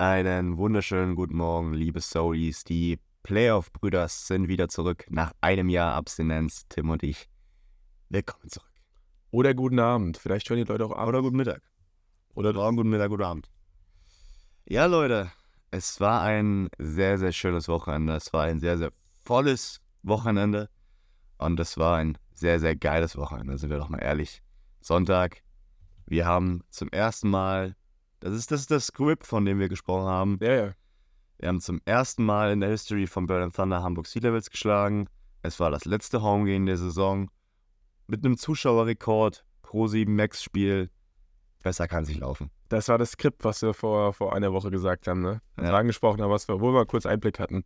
Einen wunderschönen guten Morgen, liebe Soulies. Die Playoff-Brüders sind wieder zurück nach einem Jahr Abstinenz. Tim und ich. Willkommen zurück. Oder guten Abend. Vielleicht hören die Leute auch abends. Oder guten Mittag. Oder morgen, guten Mittag, guten Abend. Ja, Leute, es war ein sehr, sehr schönes Wochenende. Es war ein sehr, sehr volles Wochenende. Und es war ein sehr, sehr geiles Wochenende, sind wir doch mal ehrlich. Sonntag, wir haben zum ersten Mal das ist, das ist das Script, von dem wir gesprochen haben. Ja, ja. Wir haben zum ersten Mal in der History von Berlin Thunder Hamburg Sea Levels geschlagen. Es war das letzte Homegame der Saison. Mit einem Zuschauerrekord pro 7 Max-Spiel. Besser kann sich laufen. Das war das Skript, was wir vor, vor einer Woche gesagt haben, ne? Ja. angesprochen haben, was wir, wo wir mal kurz Einblick hatten.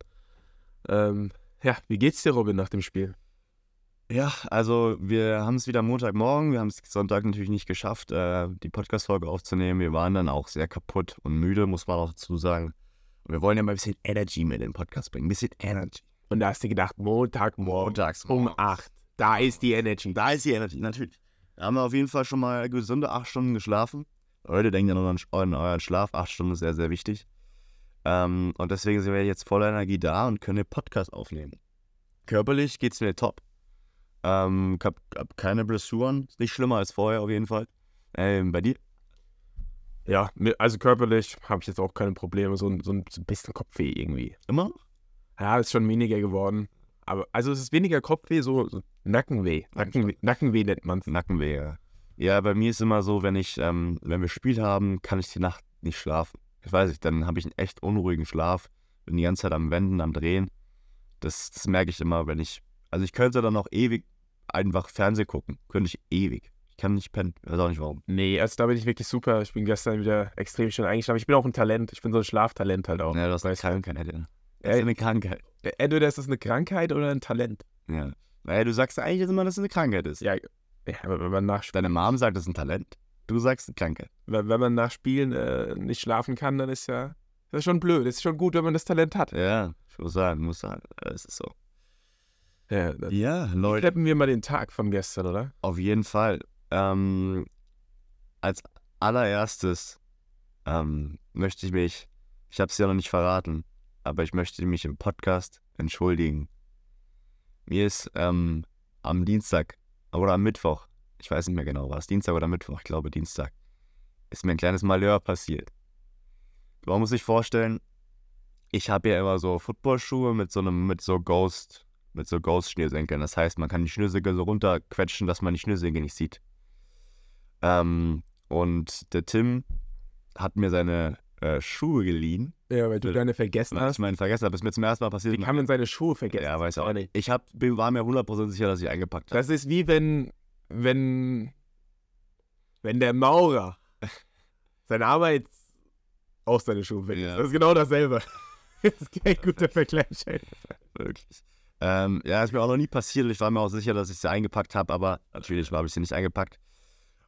Ähm, ja, wie geht's dir, Robin, nach dem Spiel? Ja, also wir haben es wieder Montagmorgen. Wir haben es Sonntag natürlich nicht geschafft, äh, die Podcast-Folge aufzunehmen. Wir waren dann auch sehr kaputt und müde, muss man auch dazu sagen. Und wir wollen ja mal ein bisschen Energy mit in den Podcast bringen. Ein bisschen Energy. Und da hast du gedacht, Montagmorgen Montags um 8. Da ist die Energy. Da ist die Energy, natürlich. Da haben wir auf jeden Fall schon mal gesunde acht Stunden geschlafen. Leute, denkt ja noch an an euren Schlaf. Acht Stunden ist sehr, sehr wichtig. Ähm, und deswegen sind wir jetzt voller Energie da und können den Podcast aufnehmen. Körperlich geht's mir top. Ähm, ich hab, hab keine Blessuren. Ist nicht schlimmer als vorher auf jeden Fall. Ähm, bei dir? Ja, also körperlich habe ich jetzt auch keine Probleme. So, ein- so ein bisschen Kopfweh irgendwie. Immer? Ja, ist schon weniger geworden. Aber also es ist weniger Kopfweh, so, so Nackenweh. Nackenweh, Nackenweh nennt man es. Nackenweh. Ja. ja, bei mir ist immer so, wenn ich, ähm, wenn wir Spiel haben, kann ich die Nacht nicht schlafen. Ich weiß nicht, dann habe ich einen echt unruhigen Schlaf. Bin die ganze Zeit am Wenden, am Drehen. Das, das merke ich immer, wenn ich. Also ich könnte dann auch ewig einfach Fernsehen gucken. Könnte ich ewig. Ich kann nicht pennen. Ich weiß auch nicht warum. Nee, also da bin ich wirklich super. Ich bin gestern wieder extrem schön eingeschlafen. Ich bin auch ein Talent. Ich bin so ein Schlaftalent halt auch. Ja, das ist eine Krankheit. Ja. Das ist eine Krankheit. Entweder ist das eine Krankheit oder ein Talent. Ja. Naja, du sagst eigentlich immer, dass es eine Krankheit ist. Ja, ja aber wenn man nach, Deine Mom sagt, das ist ein Talent. Du sagst eine Krankheit. wenn wenn man nach Spielen äh, nicht schlafen kann, dann ist ja das ist schon blöd. Es ist schon gut, wenn man das Talent hat. Ja, ich muss sagen, muss sagen. Es ist so. Ja, Ja, Leute. schleppen wir mal den Tag von gestern, oder? Auf jeden Fall. Ähm, als allererstes ähm, möchte ich mich, ich habe es ja noch nicht verraten, aber ich möchte mich im Podcast entschuldigen. Mir ist ähm, am Dienstag oder am Mittwoch, ich weiß nicht mehr genau, war es Dienstag oder Mittwoch, ich glaube Dienstag, ist mir ein kleines Malheur passiert. Man muss sich vorstellen, ich habe ja immer so Footballschuhe mit so einem, mit so Ghost, mit so Ghost-Schnürsenkeln. Das heißt, man kann die Schnürsenkel so runterquetschen, dass man die Schnürsenkel nicht sieht. Ähm, und der Tim hat mir seine äh, Schuhe geliehen. Ja, weil du deine vergessen hast. ich meine, vergessen habe, ist mir zum ersten Mal passiert. Wie kann man seine Schuhe vergessen? ja, weiß auch nicht. Ich hab, bin, war mir 100% sicher, dass ich eingepackt habe. Das ist wie wenn, wenn, wenn der Maurer seine Arbeit auch seine Schuhe vergisst. Ja. Das ist genau dasselbe. Das ist kein guter Vergleich. Wirklich. Ähm, ja, ist mir auch noch nie passiert. Ich war mir auch sicher, dass ich sie eingepackt habe, aber natürlich habe ich sie nicht eingepackt.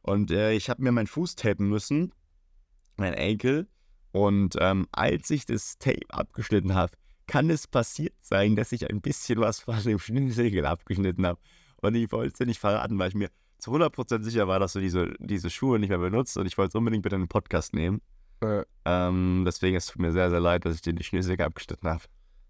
Und äh, ich habe mir meinen Fuß tapen müssen, mein Enkel. Und ähm, als ich das Tape abgeschnitten habe, kann es passiert sein, dass ich ein bisschen was von dem Schnürsenkel abgeschnitten habe. Und ich wollte es dir nicht verraten, weil ich mir zu 100% sicher war, dass du diese, diese Schuhe nicht mehr benutzt. Und ich wollte es unbedingt bitte in den Podcast nehmen. Äh, Ähm, deswegen es tut mir sehr, sehr leid, dass ich dir die Schnürsenkel abgeschnitten habe.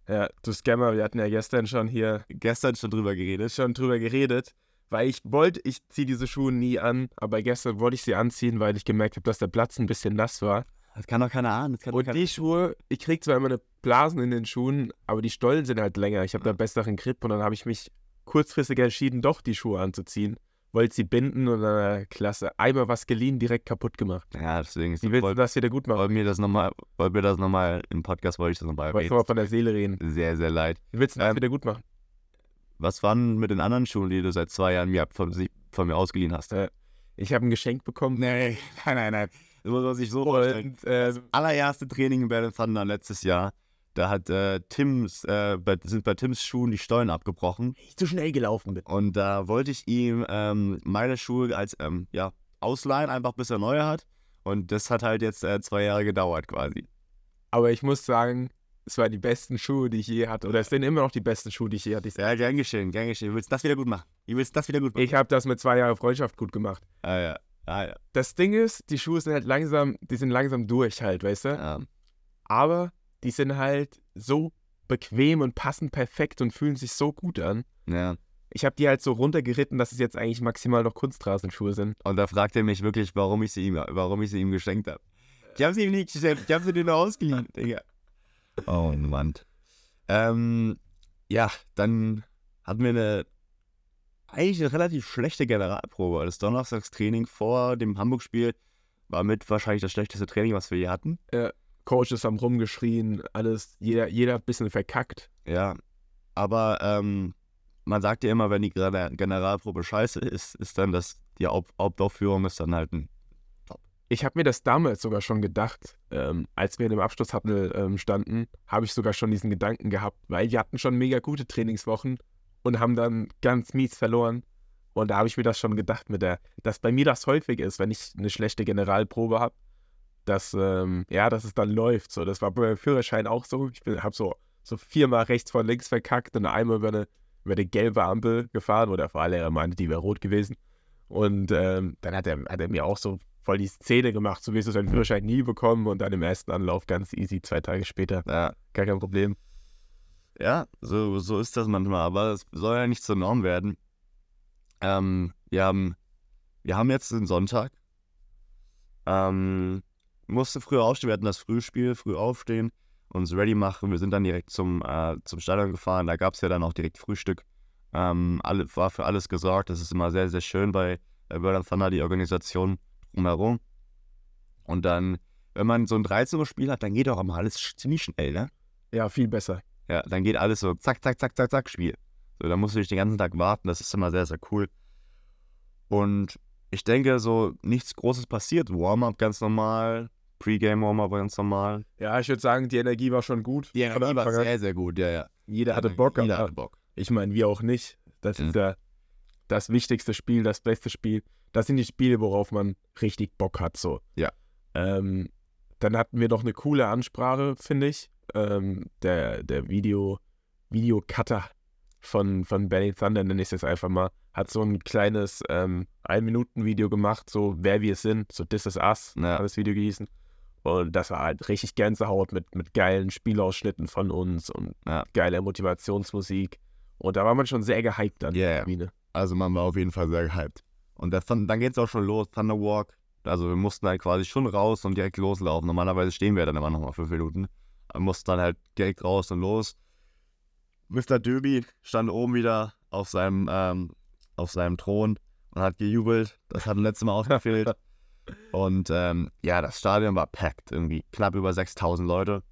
Ja, du Scammer, wir hatten ja gestern schon hier Gestern schon drüber geredet. schon drüber geredet, weil ich wollte, ich ziehe diese Schuhe nie an, aber gestern wollte ich sie anziehen, weil ich gemerkt habe, dass der Platz ein bisschen nass war. Das kann doch keiner ahnen. Und keiner die Schuhe, ich krieg zwar immer eine Blasen in den Schuhen, aber die Stollen sind halt länger. Ich habe da besseren Grip und dann habe ich mich kurzfristig entschieden, doch die Schuhe anzuziehen. Wollte sie binden und dann, äh, klasse, einmal was geliehen, direkt kaputt gemacht. Ja, deswegen ist Wie willst du das wieder gut machen? wollt mir das nochmal, wollt mir das nochmal im Podcast wollte ich das nochmal Ich wollte erwähnen. mal von der Seele reden. Sehr, sehr leid. Wie willst du das Ähm, wieder gut machen? Was waren mit den anderen Schuhen, die du seit zwei Jahren mir von, von mir ausgeliehen hast? Äh, Ich habe ein Geschenk bekommen. Nee, nein, nein, nein. Das muss man sich so vorstellen. Äh, Allererste Training in Berlin Thunder letztes Jahr, da hat äh, Tims, äh, bei, sind bei Tims Schuhen die Stollen abgebrochen. ich zu schnell gelaufen bin. Und da wollte ich ihm ähm, meine Schuhe als ähm, ja, ausleihen, einfach bis er neue hat. Und das hat halt jetzt äh, zwei Jahre gedauert quasi. Aber ich muss sagen, es waren die besten Schuhe, die ich je hatte. Oder es sind immer noch die besten Schuhe, die ich je hatte. Ich, Ja, gern geschehen, gern geschehen. Du willst das wieder gut machen. Du willst das wieder gut machen. ich habe das mit zwei Jahren Freundschaft gut gemacht. Ah ja, ah ja. Das Ding ist, die Schuhe sind halt langsam, die sind langsam durch halt, weißt du? ja. aber die sind halt so bequem und passen perfekt und fühlen sich so gut an. Ja. Ich habe die halt so runtergeritten, dass es jetzt eigentlich maximal noch Kunstrasenschuhe sind. Und da fragt er mich wirklich, warum ich sie ihm, warum ich sie ihm geschenkt habe. Ich habe sie ihm nicht geschenkt, ich habe sie dir nur ausgeliehen, Digga. Oh Mann. Ähm, ja, dann hatten wir eine eigentlich eine relativ schlechte Generalprobe. Das Donnerstagstraining vor dem Hamburg-Spiel war mit wahrscheinlich das schlechteste Training, was wir je hatten. Coaches haben rumgeschrien, alles, jeder, jeder ein bisschen verkackt. Ja, aber ähm, man sagt ja immer, wenn die Gener- Generalprobe scheiße ist, ist dann das, die Haupt- Hauptaufführung ist dann halt ein Ich habe mir das damals sogar schon gedacht, ähm, als wir in dem Abschlusshuddle ähm, standen, habe ich sogar schon diesen Gedanken gehabt, weil wir hatten schon mega gute Trainingswochen und haben dann ganz mies verloren. Und da habe ich mir das schon gedacht, mit der, dass bei mir das häufig ist, wenn ich eine schlechte Generalprobe habe, dass, ähm, ja, dass es dann läuft. So, das war beim Führerschein auch so. Ich habe so, so viermal rechts vor links verkackt und einmal über eine, über eine gelbe Ampel gefahren, wo der Fahrlehrer meinte, die wäre rot gewesen. Und ähm, dann hat er, hat er mir auch so voll die Szene gemacht, so wirst du deinen Führerschein nie bekommen und dann im ersten Anlauf ganz easy, zwei Tage später. Ja, Gar kein Problem. ja so, so ist das manchmal, aber es soll ja nicht zur Norm werden. Ähm, wir, haben, wir haben jetzt den Sonntag. Ähm, musste früher aufstehen, wir hatten das Frühspiel, früh aufstehen, uns ready machen. Wir sind dann direkt zum, äh, zum Stadion gefahren, da gab es ja dann auch direkt Frühstück. Ähm, alle, war für alles gesorgt, das ist immer sehr, sehr schön bei äh, Berlin Thunder, die Organisation drumherum. Und dann, wenn man so ein 13 Uhr Spiel hat, dann geht auch immer alles ziemlich schnell, ne? Ja, viel besser. Ja, dann geht alles so zack, zack, zack, zack, zack, Spiel. So, dann musst du nicht den ganzen Tag warten, das ist immer sehr, sehr cool. Und ich denke, so nichts Großes passiert. Warm-up ganz normal, Pre-Game Warm-up ganz normal. Ja, ich würde sagen, die Energie war schon gut. Ja, Von Anfang an. sehr, sehr gut, ja, ja. Jeder hatte Bock, Jeder aber hatte Bock. ich meine, wir auch nicht. Das Ja. ist ja das wichtigste Spiel, das beste Spiel. Das sind die Spiele, worauf man richtig Bock hat, so. Ja. Ähm, dann hatten wir noch eine coole Ansprache, finde ich. Ähm, der der Video, Videocutter von, von Benny Thunder, nenne ich es jetzt einfach mal, hat so ein kleines ähm, Ein-Minuten-Video gemacht, so wer wir sind, so This is Us, Ja. hat das Video gehießen. Und das war halt richtig Gänsehaut mit, mit geilen Spielausschnitten von uns und Ja. geiler Motivationsmusik. Und da war man schon sehr gehypt an ja. der Bühne. Also man war auf jeden Fall sehr gehypt. Und das, dann geht es auch schon los, Thunderwalk. Also wir mussten halt quasi schon raus und direkt loslaufen. Normalerweise stehen wir dann immer noch mal fünf Minuten. Wir mussten dann halt direkt raus und los. Mr. Döbi stand oben wieder auf seinem, ähm, auf seinem Thron und hat gejubelt. Das hat letztes Mal ausgefehlt. und ähm, ja, das Stadion war packed. Irgendwie knapp über 6000 Leute.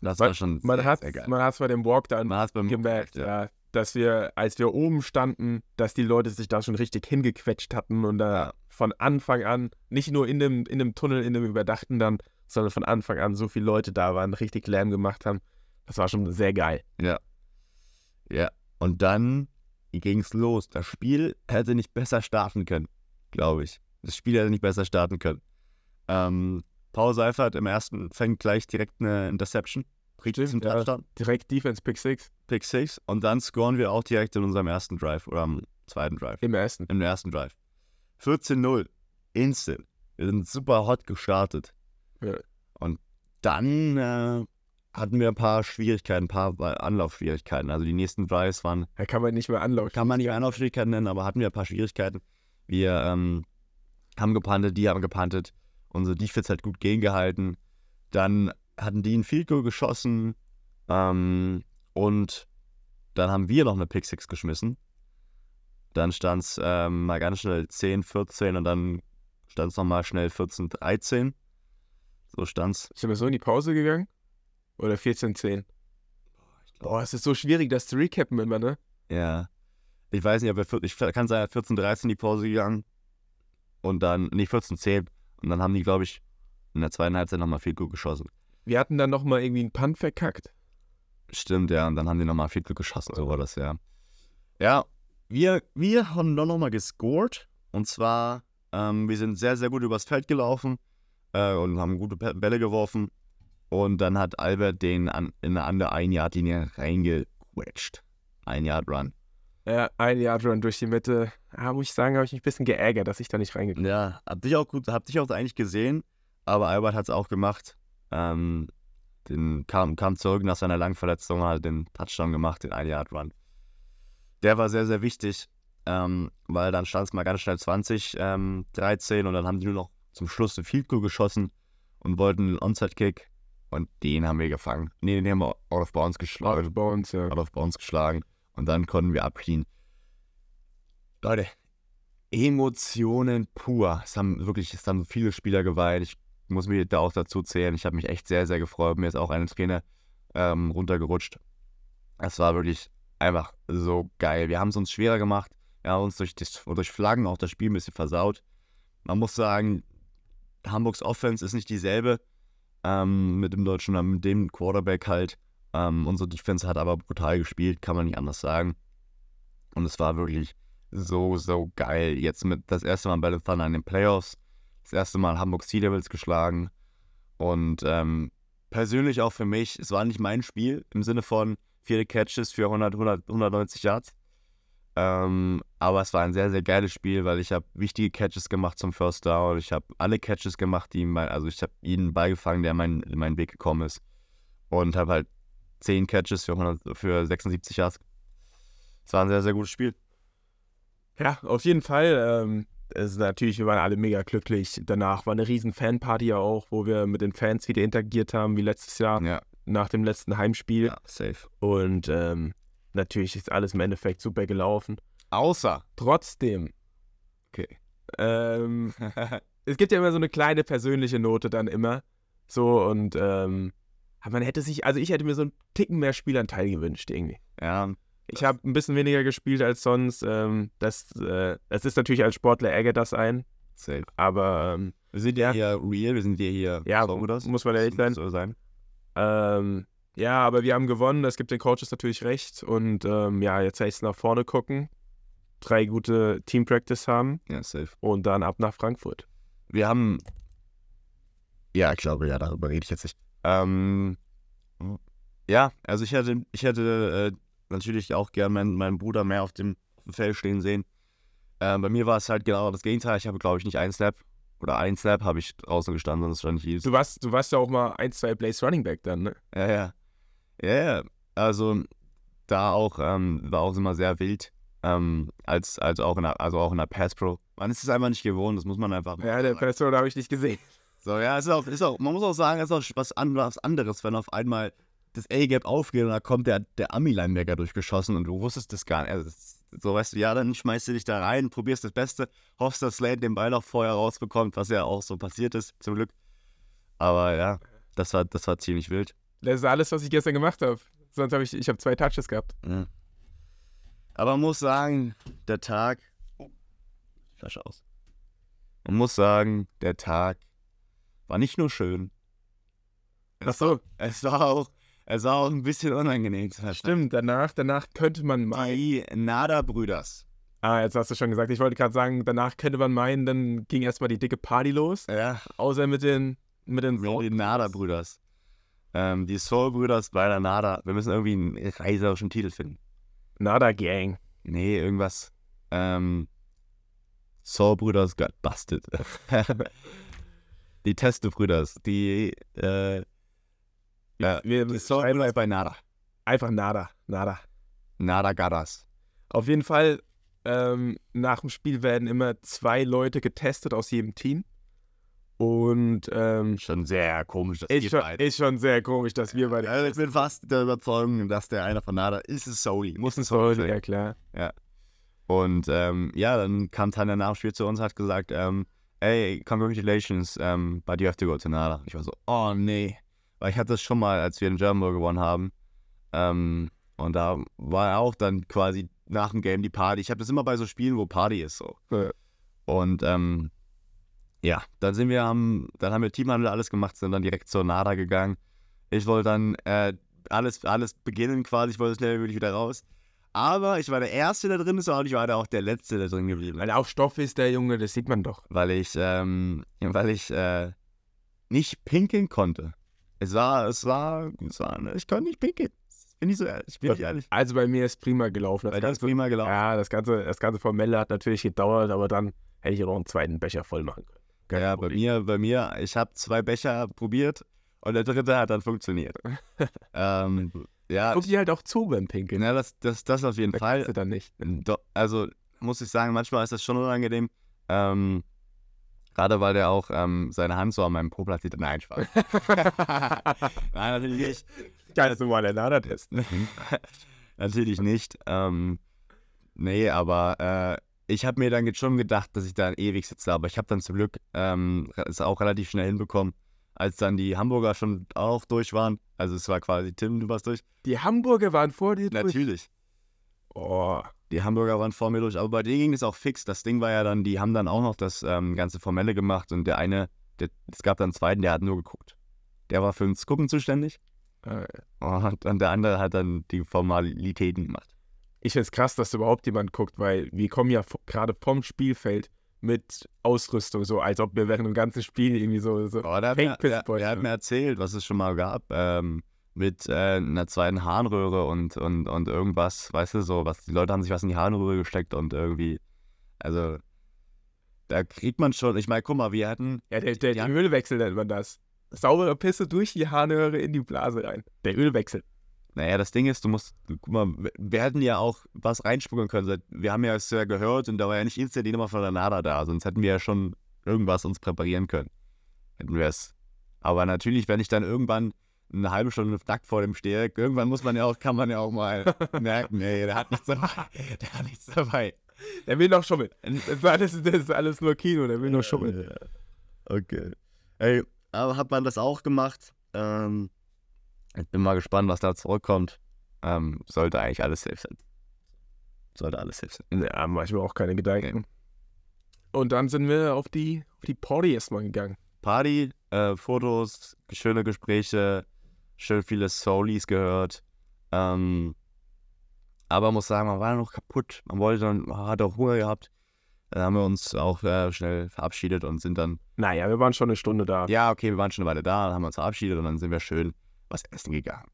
Das war schon Man sehr, hat sehr geil. man hat's bei dem Walk dann Man hat es gemerkt, ja. dass wir, als wir oben standen, dass die Leute sich da schon richtig hingequetscht hatten und da Ja. von Anfang an, nicht nur in dem, in dem Tunnel, in dem Überdachten dann, sondern von Anfang an so viele Leute da waren, richtig Lärm gemacht haben. Das war schon sehr geil. Ja, und dann ging es los. Das Spiel hätte nicht besser starten können, glaube ich. Das Spiel hätte nicht besser starten können. Ähm, Paul Seifert im ersten fängt gleich direkt eine Interception. Stimmt, ja. Touchdown, Direkt Defense Pick 6 Pick 6 und dann scoren wir auch direkt in unserem ersten Drive oder am zweiten Drive. im ersten. Im ersten Drive. 14-0. Instant. Wir sind super hot gestartet. Ja. Und dann äh, hatten wir ein paar Schwierigkeiten, ein paar Anlaufschwierigkeiten. Also die nächsten Drives waren Da kann man nicht mehr anlaufen. kann man nicht Anlaufschwierigkeiten nennen, aber hatten wir ein paar Schwierigkeiten. Wir ähm, haben gepantet, die haben gepantet. Unsere Defense hat gut gegengehalten. Dann hatten die einen Field Goal geschossen. Ähm, und dann haben wir noch eine Pick Six geschmissen. Dann stand es ähm, mal ganz schnell 10, 14 und dann stand es nochmal schnell 14, 13. So stand's. Sind wir so in die Pause gegangen? Oder 14-10? Boah, es ist so schwierig, das zu recappen immer, ne? Ja. Ich weiß nicht, ob wir, ich kann sein, 14, 13 in die Pause gegangen. Und dann, nee, 14, 10. Und dann haben die, glaube ich, in der zweiten Halbzeit nochmal viel gut geschossen. Wir hatten dann nochmal irgendwie einen Punt verkackt. Stimmt, ja. Und dann haben die nochmal viel gut geschossen, so war das, ja. Ja, wir, wir haben dann nochmal gescored. Und zwar, ähm, wir sind sehr, sehr gut übers Feld gelaufen äh, und haben gute Bälle geworfen. Und dann hat Albert den an, in eine andere Ein-Yard-Linie reingequetscht. Ein-Yard-Run. Ja, ein Yard Run durch die Mitte. Ja, muss ich sagen, habe ich mich ein bisschen geärgert, dass ich da nicht reingekommen Ja, hab dich auch gut, hab dich auch eigentlich gesehen, aber Albert hat es auch gemacht. Ähm, den kam, kam zurück nach seiner langen Verletzung, hat den Touchdown gemacht, den 1-Yard-Run. Der war sehr, sehr wichtig, ähm, weil dann stand es mal ganz schnell 20, ähm, 13 und dann haben die nur noch zum Schluss ein Field Goal geschossen und wollten einen Onside-Kick und den haben wir gefangen. Nee, den haben wir out of bounds geschlagen. Out of bounds, ja. Out of bounds geschlagen und dann konnten wir abknien. Leute, Emotionen pur. Es haben wirklich, es haben viele Spieler geweint. Ich muss mir da auch dazu zählen. Ich habe mich echt sehr, sehr gefreut. Mir ist auch eine Träne ähm, runtergerutscht. Es war wirklich einfach so geil. Wir haben es uns schwerer gemacht. Wir haben uns durch, das, durch Flaggen auch das Spiel ein bisschen versaut. Man muss sagen, Hamburgs Offense ist nicht dieselbe ähm, mit dem deutschen, mit dem Quarterback halt. Ähm, unsere Defense hat aber brutal gespielt, kann man nicht anders sagen. Und es war wirklich so, so geil. Jetzt mit das erste Mal Battle Thunder in den Playoffs, das erste Mal Hamburg Sea Devils geschlagen. Und ähm, persönlich auch für mich, es war nicht mein Spiel im Sinne von viele Catches für 100, 100 190 Yards. Ähm, aber es war ein sehr, sehr geiles Spiel, weil ich habe wichtige Catches gemacht zum First Down. Ich habe alle Catches gemacht, die mein, also ich habe jeden beigefangen, der mein, in meinen Weg gekommen ist. Und habe halt 10 Catches für, 100, für 76 Yards. Es war ein sehr, sehr gutes Spiel. Ja, auf jeden Fall. Ähm, es ist natürlich, wir waren alle mega glücklich. Danach war eine riesen Fanparty auch, wo wir mit den Fans wieder interagiert haben, wie letztes Jahr, Ja, nach dem letzten Heimspiel. ja safe. Und ähm, natürlich ist alles im Endeffekt super gelaufen. Außer. Trotzdem, Okay. ähm, es gibt ja immer so eine kleine persönliche Note dann immer. So und ähm, aber man hätte sich, also ich hätte mir so einen Ticken mehr Spielanteil gewünscht irgendwie. ja, Ich habe ein bisschen weniger gespielt als sonst. Ähm, das, äh, das ist natürlich als Sportler ärgert das ein, safe. aber ähm, Wir sind ja hier real, wir sind ja hier Ja, Songwriters. muss man ehrlich sein. So sein. ähm, ja, aber wir haben gewonnen. Das gibt den Coaches natürlich recht und ähm, ja, jetzt heißt es nach vorne gucken, drei gute Team Practice haben Ja, safe. und dann ab nach Frankfurt. Wir haben. Ja, ich glaube, ja, darüber rede ich jetzt nicht. Ähm, ja, also ich hätte, ich hätte äh, natürlich auch gern meinen, meinen Bruder mehr auf dem, auf dem Feld stehen sehen. Ähm, bei mir war es halt genau das Gegenteil. Ich habe, glaube ich, nicht einen Snap oder einen Snap habe ich draußen gestanden, sonst stand ich jedes. Du warst, du warst ja auch mal ein, zwei Plays Running Back dann, ne? Ja, ja. Ja, ja. Also da auch, ähm, war auch immer sehr wild. Ähm, als, als auch in der, also auch in der Pass Pro. Man ist es einfach nicht gewohnt, das muss man einfach Ja, der Pastor, da habe ich nicht gesehen. So, ja, ist auch, ist auch, man muss auch sagen, es ist auch was an- was anderes, wenn auf einmal das A-Gap aufgeht und da kommt der, der Ami-Linebacker durchgeschossen und du wusstest das gar nicht. Also, so weißt du, ja, dann schmeißt du dich da rein, probierst das Beste, hoffst, dass Slade den Ball auch vorher rausbekommt, was ja auch so passiert ist, zum Glück. Aber ja, das war, das war ziemlich wild. Das ist alles, was ich gestern gemacht habe. Sonst habe ich, ich habe zwei Touches gehabt. Ja. Aber man muss sagen, der Tag. Oh, Flasche aus. Man muss sagen, der Tag war nicht nur schön. Ach so, Es war auch, es war auch ein bisschen unangenehm. stimmt. Danach, danach könnte man meinen. Die Nada-Brüders. Ah, jetzt hast du schon gesagt. Ich wollte gerade sagen, danach könnte man meinen, dann ging erstmal die dicke Party los. Ja, Außer mit den, mit den die Nada-Brüders. Ähm, die Soul-Brüders bei der Nada. Wir müssen irgendwie einen reiserischen Titel finden. Nada Gang. Nee, irgendwas. Ähm, Soul-Brüders got busted. die Testo-Brüders. Die, äh, ja, Wir die schreiben Soul-Brüders bei Nada. einfach Nada. Nada. Nada Gadas. Auf jeden Fall, ähm, nach dem Spiel werden immer zwei Leute getestet aus jedem Team. Und ähm, Schon sehr komisch, dass ist, schon, beide- ist schon sehr komisch, dass wir beide. Also ich bin fast der Überzeugung, dass der einer von Nada ist es Soli. Muss es so, sein. ja klar. Und ähm, ja, dann kam Tanja nach dem Spiel zu uns und hat gesagt, ähm, ey, congratulations, ähm, but you have to go to Nada. Ich war so, oh nee. Weil ich hatte das schon mal, als wir in German Bowl gewonnen haben. Ähm, und da war auch dann quasi nach dem Game die Party. Ich habe das immer bei so Spielen, wo Party ist so. Ja. Und ähm, ja, dann sind wir am, dann haben wir Teamhandel alles gemacht, sind dann direkt zur Nada gegangen. Ich wollte dann äh, alles, alles beginnen quasi, ich wollte schnell wie möglich wieder raus. Aber ich war der Erste, der drin ist, und ich war da auch der Letzte, der drin geblieben. Weil er auf Stoff ist, der Junge, das sieht man doch. Weil ich, ähm, weil ich äh, nicht pinkeln konnte. Es war, es war, es war, ich konnte nicht pinkeln. Bin ich so ehrlich, ich bin nicht ehrlich. Also bei mir ist prima gelaufen. Weil das ist prima gelaufen. ja, das ganze, das ganze Formelle hat natürlich gedauert, aber dann hätte ich auch noch einen zweiten Becher voll machen können. Kein Ja, bei Problem. mir, bei mir, ich habe zwei Becher probiert Und der dritte hat dann funktioniert. ähm, ja, Guck die halt auch zu beim Pinkeln. na, das, das, das auf jeden Da Fall. du dann nicht. Do, also muss ich sagen, manchmal ist das schon unangenehm. Ähm, Gerade weil der auch ähm, seine Hand so an meinem Po platziert. Nein, Spaß. Nein, natürlich nicht. Kannst du mal einen Ader testen. natürlich nicht. Ähm, nee, aber äh, ich habe mir dann jetzt schon gedacht, dass ich da ewig sitze. Aber ich habe dann zum Glück ähm, es auch relativ schnell hinbekommen, als dann die Hamburger schon auch durch waren. Also es war quasi Tim, du warst durch. Die Hamburger waren vor dir durch. Natürlich. Oh, Die Hamburger waren vor mir durch, aber bei denen ging es auch fix. Das Ding war ja dann, die haben dann auch noch das ähm, ganze Formelle gemacht und der eine, der, es gab dann einen zweiten, der hat nur geguckt. Der war fürs Gucken zuständig äh, und dann der andere hat dann die Formalitäten gemacht. ich finde es krass, dass überhaupt jemand guckt, weil wir kommen ja gerade vom Spielfeld mit Ausrüstung, so als ob wir während dem ganzen Spiel irgendwie so, so Oh, der, hat mir, der, der hat mir erzählt, was es schon mal gab, ähm, mit äh, einer zweiten Harnröhre und, und, und irgendwas, weißt du, so, was, die Leute haben sich was in die Harnröhre gesteckt und irgendwie, also, da kriegt man schon, ich meine, guck mal, wir hatten, Ja, der, der, Ja. der Ölwechsel nennt man das. Saubere Pisse durch die Harnröhre in die Blase rein. Der Ölwechsel. Naja, das Ding ist, du musst, guck mal, wir- hätten ja auch was reinspucken können. Wir haben ja es ja gehört und da war ja nicht instant die Nummer von der NADA da, sonst hätten wir ja schon irgendwas uns präparieren können. Hätten wir es. Aber natürlich, wenn ich dann irgendwann eine halbe Stunde nackt vor dem stehe, irgendwann muss man ja auch, kann man ja auch mal merken, ey, der hat nichts dabei. Der hat nichts dabei. Der will noch schummeln. Das ist alles, das ist alles nur Kino, der will nur schummeln. Okay. Ey, aber hat man das auch gemacht? Ähm, ich bin mal gespannt, was da zurückkommt. Ähm, sollte eigentlich alles safe sein. Sollte alles safe sein. Ja, mach ich mir auch keine Gedanken. Und dann sind wir auf die, auf die Party erstmal gegangen. Party, äh, Fotos, schöne Gespräche, schön viele Soulies gehört. Ähm, aber muss sagen, man war noch kaputt. Man wollte dann, man hat auch Hunger gehabt. Dann haben wir uns auch äh, schnell verabschiedet und sind dann, Naja, wir waren schon eine Stunde da. ja, okay, wir waren schon eine Weile da, dann haben wir uns verabschiedet und dann sind wir schön was essen gegangen.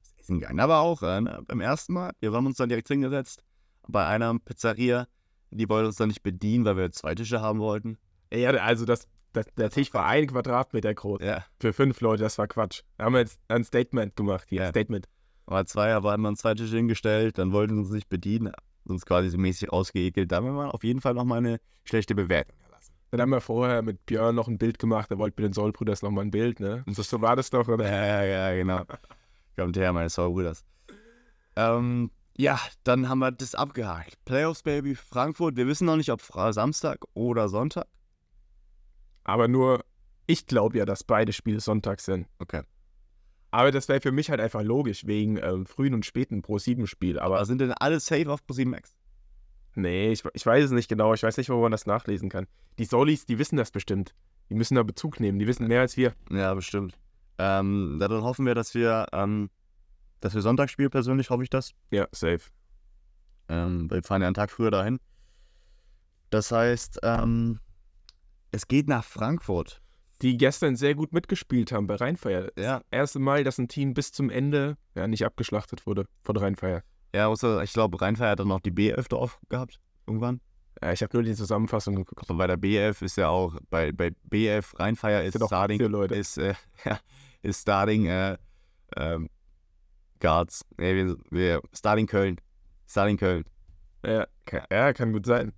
Was essen gegangen. Aber auch äh, ne, beim ersten Mal, wir haben uns dann direkt hingesetzt bei einer Pizzeria. Die wollte uns dann nicht bedienen, weil wir zwei Tische haben wollten. Ja, also das, das, der Tisch war ein Quadratmeter groß. Ja. Für fünf Leute, das war Quatsch. Da haben wir jetzt ein Statement gemacht hier. Ja. Statement. Aber zwei, aber haben wir uns zwei Tische hingestellt, dann wollten sie uns nicht bedienen, uns quasi so mäßig ausgeekelt. Da haben wir auf jeden Fall nochmal eine schlechte Bewertung. Dann haben wir vorher mit Björn noch ein Bild gemacht. Er wollte mit den Soul-Brüders nochmal ein Bild, ne? Und so, so war das doch, oder? Ja, ja, ja, genau. Kommt her, meine Soul-Brüders. Ähm, ja, dann haben wir das abgehakt. Playoffs, Baby, Frankfurt. Wir wissen noch nicht, ob Samstag oder Sonntag. Aber nur, ich glaube ja, dass beide Spiele Sonntag sind. Okay. Aber das wäre für mich halt einfach logisch, wegen ähm, frühen und späten Pro-7-Spiel. Aber Aber sind denn alle safe auf ProSieben Max? Nee, ich, ich weiß es nicht genau. Ich weiß nicht, wo man das nachlesen kann. Die Solis, die wissen das bestimmt. Die müssen da Bezug nehmen. Die wissen mehr als wir. Ja, bestimmt. Ähm, dann hoffen wir, dass wir, ähm, dass wir Sonntag spielen, persönlich hoffe ich das. Ja, safe. Ähm, wir fahren ja einen Tag früher dahin. Das heißt, ähm, es geht nach Frankfurt. Die gestern sehr gut mitgespielt haben bei Rheinfeier. Ja. Erste Mal, dass ein Team bis zum Ende ja nicht abgeschlachtet wurde von Rheinfeier. Ja, außer, ich glaube, Rheinfeier hat dann noch die B11 drauf gehabt, irgendwann. Ja, ich habe nur die Zusammenfassung geguckt. Aber bei der B11 ist ja auch, bei, bei B11 Rheinfeier ist auch Starting, Leute. ist, äh, ja, ist Starting, äh, ähm, Guards. Nee, wir, wir, Starting Köln. Starting Köln. Ja, kann, ja, kann gut sein.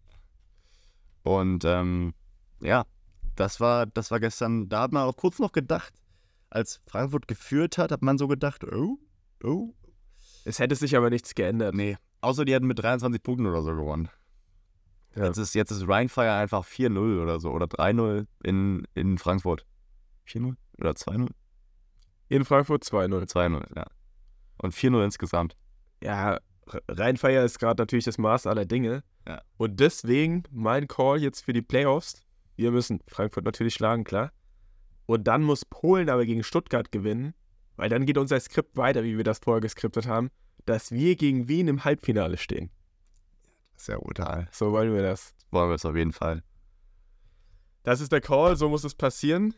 Und ähm, ja, das war, das war gestern, da hat man auch kurz noch gedacht, als Frankfurt geführt hat, hat man so gedacht, oh, oh. Es hätte sich aber nichts geändert. Nee, außer die hätten mit 23 Punkten oder so gewonnen. Ja. Jetzt, ist, jetzt ist Rheinfire einfach 4-0 oder so oder 3-0 in, in Frankfurt. 4-0 oder 2-0? In Frankfurt 2-0. 2-0, ja. Und 4-0 insgesamt. Ja, R- Rheinfeier ist gerade natürlich das Maß aller Dinge. Ja. Und deswegen mein Call jetzt für die Playoffs. Wir müssen Frankfurt natürlich schlagen, klar. Und dann muss Polen aber gegen Stuttgart gewinnen, weil dann geht unser Skript weiter, wie wir das vorher geskriptet haben, dass wir gegen Wien im Halbfinale stehen. Sehr brutal. So wollen wir das. Wollen wir es auf jeden Fall. Das ist der Call, so muss es passieren.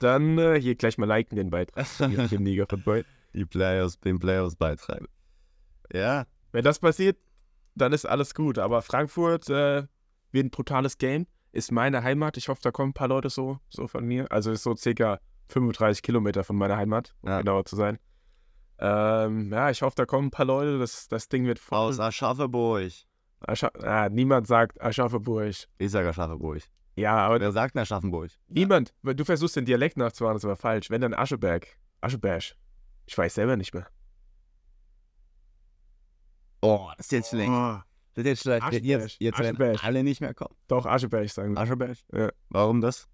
Dann äh, hier gleich mal liken den Beitrag hier im Liga Football. Die Playoffs, den Playoffs beitragen. Ja, Wenn das passiert, dann ist alles gut. Aber Frankfurt äh, wird ein brutales Game. Ist meine Heimat. Ich hoffe, da kommen ein paar Leute so, so von mir. Also ist so circa 35 Kilometer von meiner Heimat, um Ja. genauer zu sein. Ähm, ja, ich hoffe, da kommen ein paar Leute. Das, das Ding wird voll. Aus Aschaffenburg. Ascha ah, niemand sagt Aschaffenburg. Ich sage Aschaffenburg. Ja, aber Wer sagt denn Aschaffenburg? niemand. weil Du versuchst den Dialekt nachzumachen, das aber falsch. Wenn dann Ascheberg. Ascheberg. Ich weiß selber nicht mehr. Oh, das ist jetzt schlecht. Oh, Das ist jetzt schlecht. Ascheberg. Jetzt, jetzt werden alle nicht mehr kommen. doch, Ascheberg sagen wir. Ascheberg? Ja. Warum das?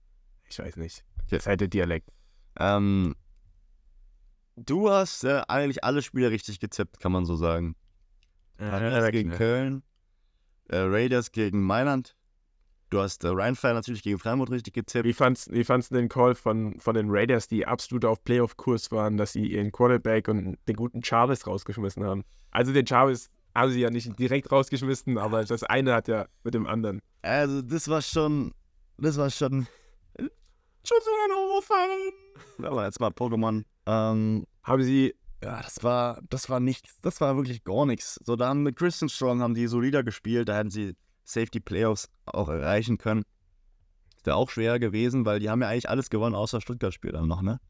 Ich weiß nicht. Das ist halt der Dialekt. Ähm, du hast äh, eigentlich alle Spiele richtig gezippt, kann man so sagen. Paris gegen Köln, äh, Raiders gegen Mailand. Du hast äh, Rheinfire natürlich gegen Freiburg richtig gezippt. Wie fandst, wie fandst du den Call von, von den Raiders, die absolut auf Playoff-Kurs waren, dass sie ihren Quarterback und den guten Jarvis rausgeschmissen haben? Also den Jarvis haben sie ja nicht direkt rausgeschmissen, aber das eine hat ja mit dem anderen. Also, das war schon. Das war schon. Schon so ein Overfall. Aber jetzt mal Pokémon. Ähm, Haben sie, ja, das war, das war nichts. Das war wirklich gar nichts. So, da haben mit Christian Strong haben die solider gespielt. Da hätten sie Safety Playoffs auch erreichen können. Ist ja auch schwer gewesen, weil die haben ja eigentlich alles gewonnen, außer Stuttgart-Spiel dann noch, ne?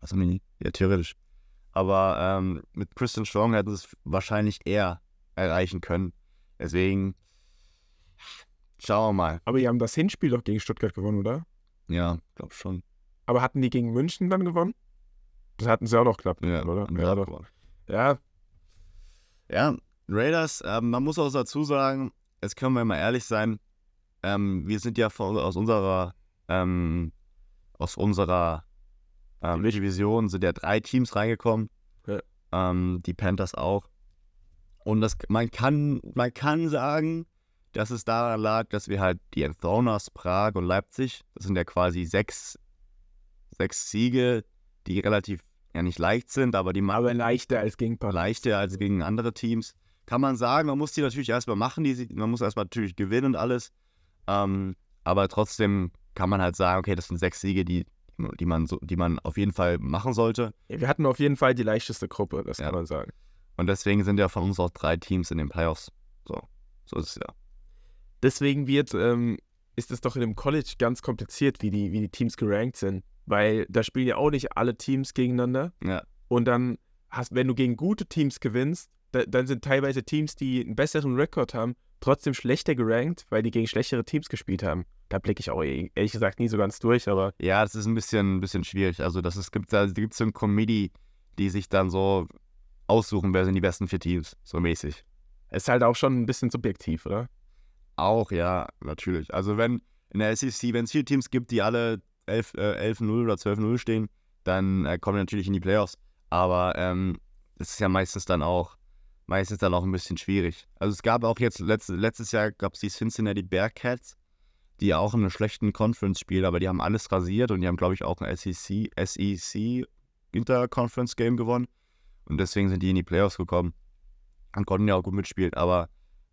Also, nee, ja, theoretisch. Aber ähm, mit Christian Strong hätten sie es wahrscheinlich eher erreichen können. Deswegen schauen wir mal. aber die haben das Hinspiel doch gegen Stuttgart gewonnen, oder? Ja, glaub schon. Aber hatten die gegen München dann gewonnen? Das hatten sie auch noch knapp, Ja, oder? Ja, doch. Ja, Ja, Raiders, ähm, man muss auch dazu sagen, jetzt können wir mal ehrlich sein, ähm, wir sind ja von, aus unserer, ähm, aus unserer ähm, Division sind ja drei Teams reingekommen. Ja. Ähm, die Panthers auch. Und das, man, kann, man kann sagen, dass es daran lag, dass wir halt die Enthroners, Prag und Leipzig, das sind ja quasi sechs, sechs Siege, die relativ ja nicht leicht sind, aber die machen aber leichter als gegen Paris. leichter als gegen andere Teams. Kann man sagen, man muss die natürlich erstmal machen, die, man muss erstmal natürlich gewinnen und alles. Ähm, aber trotzdem kann man halt sagen, okay, das sind sechs Siege, die, die, man, so, die man auf jeden Fall machen sollte. Ja, wir hatten auf jeden Fall die leichteste Gruppe, das Ja. kann man sagen. Und deswegen sind ja von uns auch drei Teams in den Playoffs. So, so ist es ja. Deswegen wird, ähm, ist es doch in dem College ganz kompliziert, wie die, wie die Teams gerankt sind. Weil da spielen ja auch nicht alle Teams gegeneinander. Ja. Und dann hast, wenn du gegen gute Teams gewinnst, da, dann sind teilweise Teams, die einen besseren Rekord haben, trotzdem schlechter gerankt, weil die gegen schlechtere Teams gespielt haben. Da blicke ich auch eh- ehrlich gesagt nie so ganz durch, aber Ja, das ist ein bisschen, ein bisschen schwierig. Also, das ist, gibt, da gibt es so ein Committee, die sich dann so aussuchen, wer sind die besten vier Teams, so mäßig. es ist halt auch schon ein bisschen subjektiv, oder? Auch, ja, natürlich. Also wenn in der SEC, wenn es vier Teams gibt, die alle 11, äh, 11-0 oder 12-0 stehen, dann äh, kommen die natürlich in die Playoffs. Aber ähm, das ist ja meistens dann auch meistens dann auch ein bisschen schwierig. Also es gab auch jetzt, letzt, letztes Jahr gab es die Cincinnati Bearcats, die auch in einer schlechten Conference spielen, aber die haben alles rasiert und die haben, glaube ich, auch ein SEC, SEC Interconference-Game gewonnen. Und deswegen sind die in die Playoffs gekommen und konnten ja auch gut mitspielen. Aber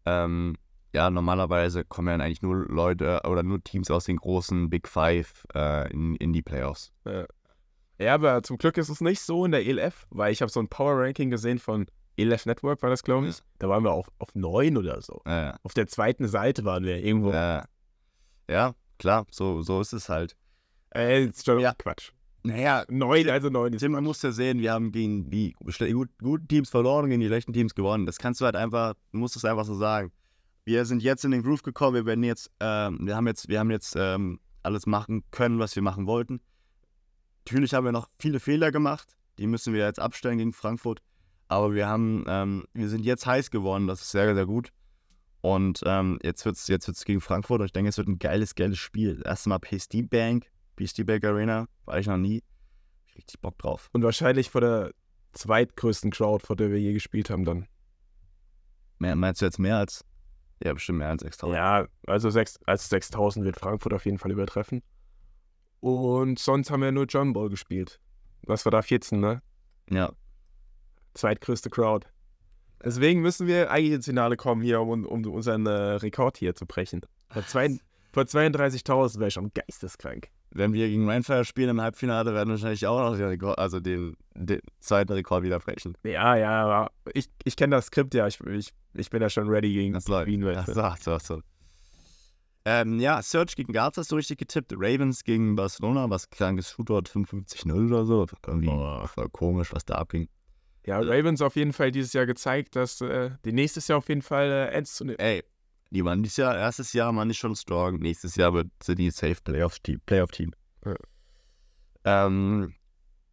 ähm, ja, normalerweise kommen ja eigentlich nur Leute oder nur Teams aus den großen Big Five äh, in, in die Playoffs. Ja, aber zum Glück ist es nicht so in der ELF, weil ich habe so ein Power-Ranking gesehen von ELF Network, war das, glaube ich. Da waren wir auf, auf 9 oder so. Äh, Auf der zweiten Seite waren wir irgendwo. äh, ja, klar, so, so ist es halt. Äh, ist schon Ja. Quatsch. Naja, 9, also 9 ist Tim, man muss ja sehen, wir haben gegen die guten Teams verloren und gegen die schlechten Teams gewonnen. Das kannst du halt einfach, du musst es einfach so sagen. Wir sind jetzt in den Groove gekommen, wir werden jetzt, ähm, wir haben jetzt, wir haben jetzt ähm, alles machen können, was wir machen wollten. Natürlich haben wir noch viele Fehler gemacht, die müssen wir jetzt abstellen gegen Frankfurt. Aber wir haben, ähm, wir sind jetzt heiß geworden, das ist sehr, sehr gut. Und ähm, jetzt wird es jetzt wird's gegen Frankfurt und ich denke, es wird ein geiles, geiles Spiel. Das erste Mal PSD Bank, PSD Bank Arena, war ich noch nie. Ich richtig Bock drauf. Und wahrscheinlich vor der zweitgrößten Crowd, vor der wir je gespielt haben dann. Mehr, meinst du jetzt mehr als? Ja, bestimmt mehr als 6000. Ja, also sechs, als 6000 wird Frankfurt auf jeden Fall übertreffen. Und sonst haben wir nur John Ball gespielt. Was war da? 14, ne? Ja. Zweitgrößte Crowd. Deswegen müssen wir eigentlich ins Finale kommen hier, um, um unseren äh, Rekord hier zu brechen. Vor, zwei, vor 32.000 wäre schon geisteskrank. Wenn wir gegen Rheinfire spielen im Halbfinale, werden wir wahrscheinlich auch noch den, Rekord, also den, den zweiten Rekord wieder brechen. Ja, ja, aber ich, ich kenne das Skript ja. Ich, ich, ich bin ja schon ready gegen Das. Wien. Ach so, ach so, ach so. Ähm, ja, Search gegen Garza hast du richtig getippt. Ravens gegen Barcelona, was krankes Shootout 55-0 oder so. Irgendwie voll komisch, was da abging. Ja, Ravens auf jeden Fall dieses Jahr gezeigt, dass äh, die nächstes Jahr auf jeden Fall äh, ernst zu nehmen. Ey, die waren dieses Jahr, erstes Jahr waren die schon strong. Nächstes Jahr wird, die safe Playoff-Team. Playoff-Team. Ja. Ähm,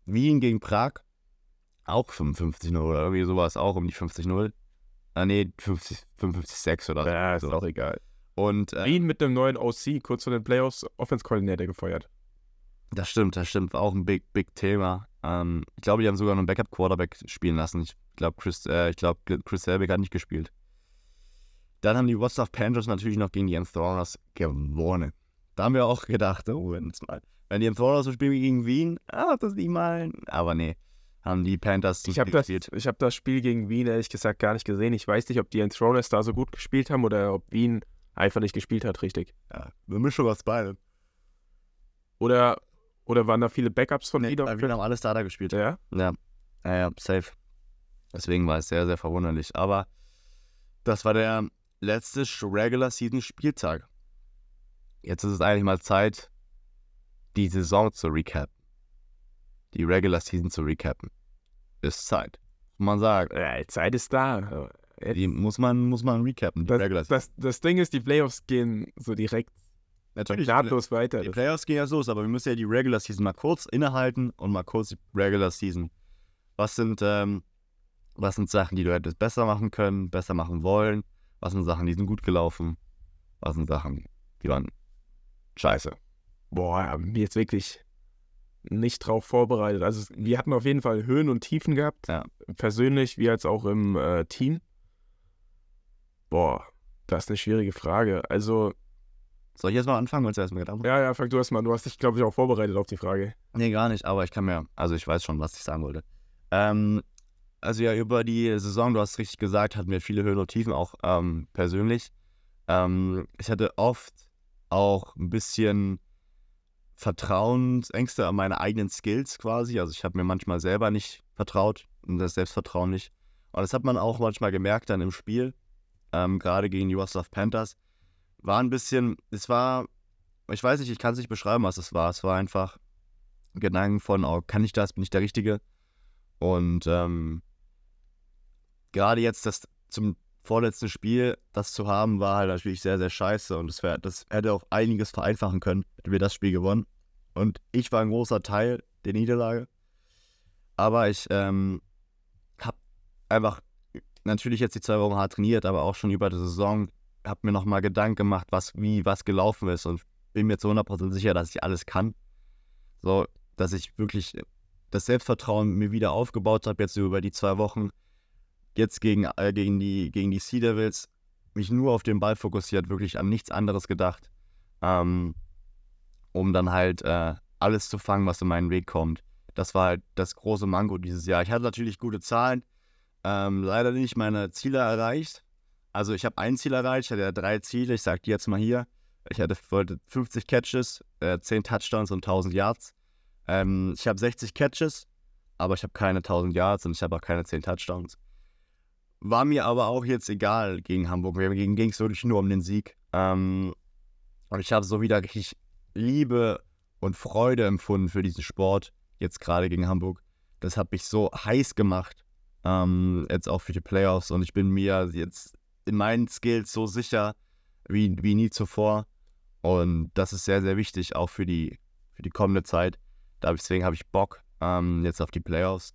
Wien gegen Prag, auch 55-0 oder irgendwie sowas, auch um die 50-0. Ah, nee, 50, 55-6 oder so. Ja, ist so. auch egal. Und äh, Wien mit einem neuen OC, kurz vor den Playoffs, Offense-Koordinator gefeuert. das stimmt, das stimmt, war auch ein big, big Thema. Ähm, ich glaube, die haben sogar noch einen Backup-Quarterback spielen lassen. Ich glaube, Chris, äh, ich glaub, Chris Selbeck hat nicht gespielt. Dann haben die What's Panthers natürlich noch gegen die Enthroners gewonnen. Da haben wir auch gedacht, oh, wenn's mal, wenn die Enthroners so spielen wie gegen Wien, ah, das nicht mal. Aber nee, haben die Panthers Ich habe das, ich hab das Spiel gegen Wien ehrlich gesagt gar nicht gesehen. Ich weiß nicht, ob die Enthroners da so gut gespielt haben oder ob Wien einfach nicht gespielt hat, richtig. Ja, eine Mischung aus beiden. Oder, oder waren da viele Backups von Nee, Wien? Wien haben alle Starter gespielt. Ja? Ja, ja, ja, safe. Deswegen war es sehr, sehr verwunderlich. Aber das war der letzte Regular Season Spieltag. Jetzt ist es eigentlich mal Zeit, die Saison zu recappen. Die Regular Season zu recappen. Ist Zeit. Man sagen. ja Zeit ist da. Die muss man, muss man recappen. Die Regular Das, Season. das, das Ding ist, die Playoffs gehen so direkt Natürlich. nahtlos weiter. Die Playoffs gehen ja so, aber wir müssen ja die Regular Season mal kurz innehalten und mal kurz die Regular Season. Was sind, ähm, was sind Sachen, die du hättest besser machen können, besser machen wollen? Was sind Sachen, die sind gut gelaufen? Was sind Sachen, die waren scheiße? Boah, jetzt wirklich nicht drauf vorbereitet. Also wir hatten auf jeden Fall Höhen und Tiefen gehabt. Ja. Persönlich wie als auch im äh, Team. Boah, das ist eine schwierige Frage. Also, Soll ich jetzt mal anfangen? Wolltest du erstmal Gedanken? ja, ja, fang du erst mal. Du hast dich, glaube ich, auch vorbereitet auf die Frage. Nee, gar nicht, aber ich kann mir, also ich weiß schon, was ich sagen wollte. Ähm, also ja, über die Saison, du hast richtig gesagt, hatten wir viele Höhen und Tiefen, auch ähm, persönlich. Ähm, ich hatte oft auch ein bisschen Vertrauensängste an meine eigenen Skills quasi. Also ich habe mir manchmal selber nicht vertraut und das Selbstvertrauen nicht. Und das hat man auch manchmal gemerkt dann im Spiel, ähm, gerade gegen die Yugoslav Panthers. War ein bisschen, es war, ich weiß nicht, ich kann es nicht beschreiben, was es war. Es war einfach Gedanken von, oh, kann ich das, bin ich der Richtige? Und ähm, gerade jetzt das zum vorletzten Spiel, das zu haben, war halt natürlich sehr, sehr scheiße. Und das, wär, das hätte auch einiges vereinfachen können, hätten wir das Spiel gewonnen. Und ich war ein großer Teil der Niederlage. Aber ich ähm, habe einfach natürlich jetzt die zwei Wochen hart trainiert, aber auch schon über die Saison, habe mir nochmal Gedanken gemacht, was, wie, was gelaufen ist. Und bin mir zu 100% sicher, dass ich alles kann. So, dass ich wirklich das Selbstvertrauen mir wieder aufgebaut habe, jetzt über die zwei Wochen. Jetzt gegen, äh, gegen, die, gegen die Sea Devils, mich nur auf den Ball fokussiert, wirklich an nichts anderes gedacht, ähm, um dann halt äh, alles zu fangen, was in meinen Weg kommt. Das war halt das große Manko dieses Jahr. Ich hatte natürlich gute Zahlen, ähm, leider nicht meine Ziele erreicht. Also ich habe ein Ziel erreicht, ich hatte ja drei Ziele, ich sage die jetzt mal hier. Ich hatte, wollte 50 Catches, äh, 10 Touchdowns und 1000 Yards. Ähm, ich habe 60 Catches, aber ich habe keine 1000 Yards und ich habe auch keine 10 Touchdowns. War mir aber auch jetzt egal gegen Hamburg. Mir ging es wirklich nur um den Sieg. Ähm, und ich habe so wieder richtig Liebe und Freude empfunden für diesen Sport, jetzt gerade gegen Hamburg. Das hat mich so heiß gemacht, ähm, jetzt auch für die Playoffs. Und ich bin mir jetzt in meinen Skills so sicher wie, wie nie zuvor. Und das ist sehr, sehr wichtig, auch für die, für die kommende Zeit. Deswegen habe ich Bock ähm, jetzt auf die Playoffs.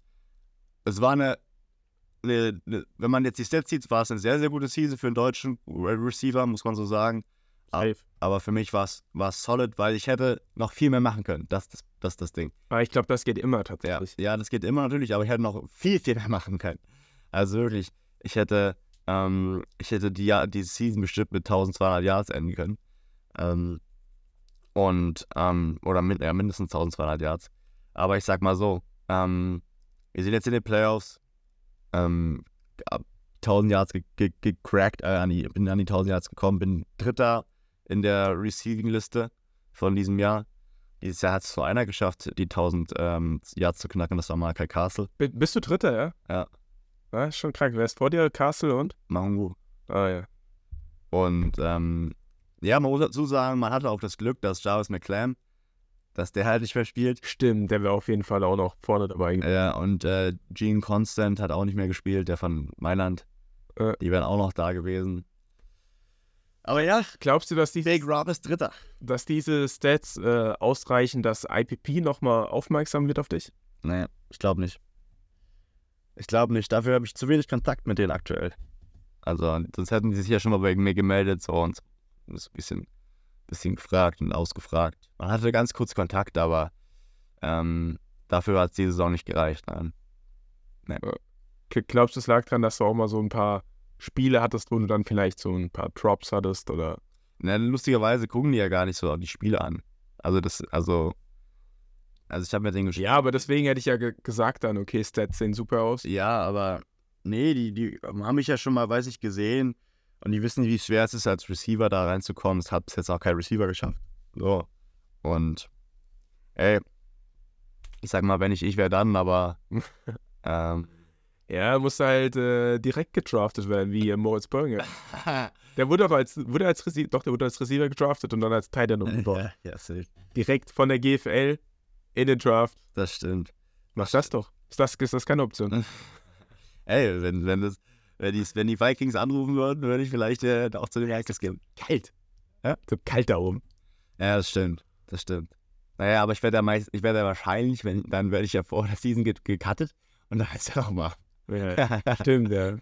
Es war eine, eine, eine, wenn man jetzt die Stats sieht, war es eine sehr, sehr gute Season für einen deutschen Receiver, muss man so sagen. Safe. Aber für mich war es solid, weil ich hätte noch viel mehr machen können. Das ist das, das, Ding. Aber ich glaube, das geht immer Ja, tatsächlich. ja, das geht immer natürlich, aber ich hätte noch viel, viel mehr machen können. Also wirklich, ich hätte, ähm, ich hätte die, Ja- die Season bestimmt mit 1200 Yards enden können. Ähm, und, ähm, oder min ja, mindestens 1200 Yards. Aber ich sag mal so, ähm, wir sind jetzt in den Playoffs. Ähm, ab 1000 Yards ge ge gecrackt, äh, an die, bin an die 1000 Yards gekommen, bin Dritter in der Receiving-Liste von diesem Jahr. Dieses Jahr hat es nur einer geschafft, die 1000 ähm, Yards zu knacken, das war Malachi Castle. B bist du Dritter, ja? Ja. Ja, schon krank. Wer ist vor dir? Castle und? Mahungu. Ah, ja. Und ähm, Ja, man muss dazu sagen, man hatte auch das Glück, dass Jarvis McClam, dass der halt nicht mehr spielt. Stimmt, der wäre auf jeden Fall auch noch vorne dabei. Ja, und äh, Gene Constant hat auch nicht mehr gespielt, der von Mailand. Äh. Die wären auch noch da gewesen. Aber ja, Glaubst du, dass, die, Big Rob ist Dritter. dass diese Stats äh, ausreichen, dass IPP nochmal aufmerksam wird auf dich? Nee, ich glaube nicht. Ich glaube nicht. Dafür habe ich zu wenig Kontakt mit denen aktuell. Also, sonst hätten die sich ja schon mal bei mir gemeldet so und so ein bisschen, bisschen gefragt und ausgefragt. Man hatte ganz kurz Kontakt, aber ähm, dafür hat es diese Saison nicht gereicht. Nein. K- Glaubst du, es lag daran, dass du auch mal so ein paar Spiele hattest, wo du dann vielleicht so ein paar Drops hattest oder Na, lustigerweise gucken die ja gar nicht so die Spiele an. Also, das, also, also ich habe mir den gesch- Ja, aber deswegen hätte ich ja ge gesagt dann, okay, Stats sehen super aus. Ja, aber nee, die, die haben mich ja schon mal, weiß ich, gesehen und die wissen, wie schwer es ist, als Receiver da reinzukommen. Es hat bis jetzt auch kein Receiver geschafft. So. Und ey, ich sag mal, wenn ich ich wäre dann, aber ähm, Ja, musste halt äh, direkt gedraftet werden, wie äh, Moritz Böllinger. Der wurde doch als, wurde als Receiver, doch, der wurde als Receiver gedraftet und dann als Tight End umgebaut. ja, ja, safe. Direkt von der GFL in den Draft. das stimmt. Mach das doch. Ist das, ist das keine Option? Ey, wenn, wenn, das, wenn, die, wenn die Vikings anrufen würden, würde ich vielleicht äh, auch zu den Vikings gehen. Kalt. Ja? So kalt da oben. Ja, das stimmt. Das stimmt. Naja, aber ich werde ja werde ja wahrscheinlich, wenn, dann werde ich ja vor der Season ge gecuttet und dann ist ja nochmal. Ja, stimmt, ja.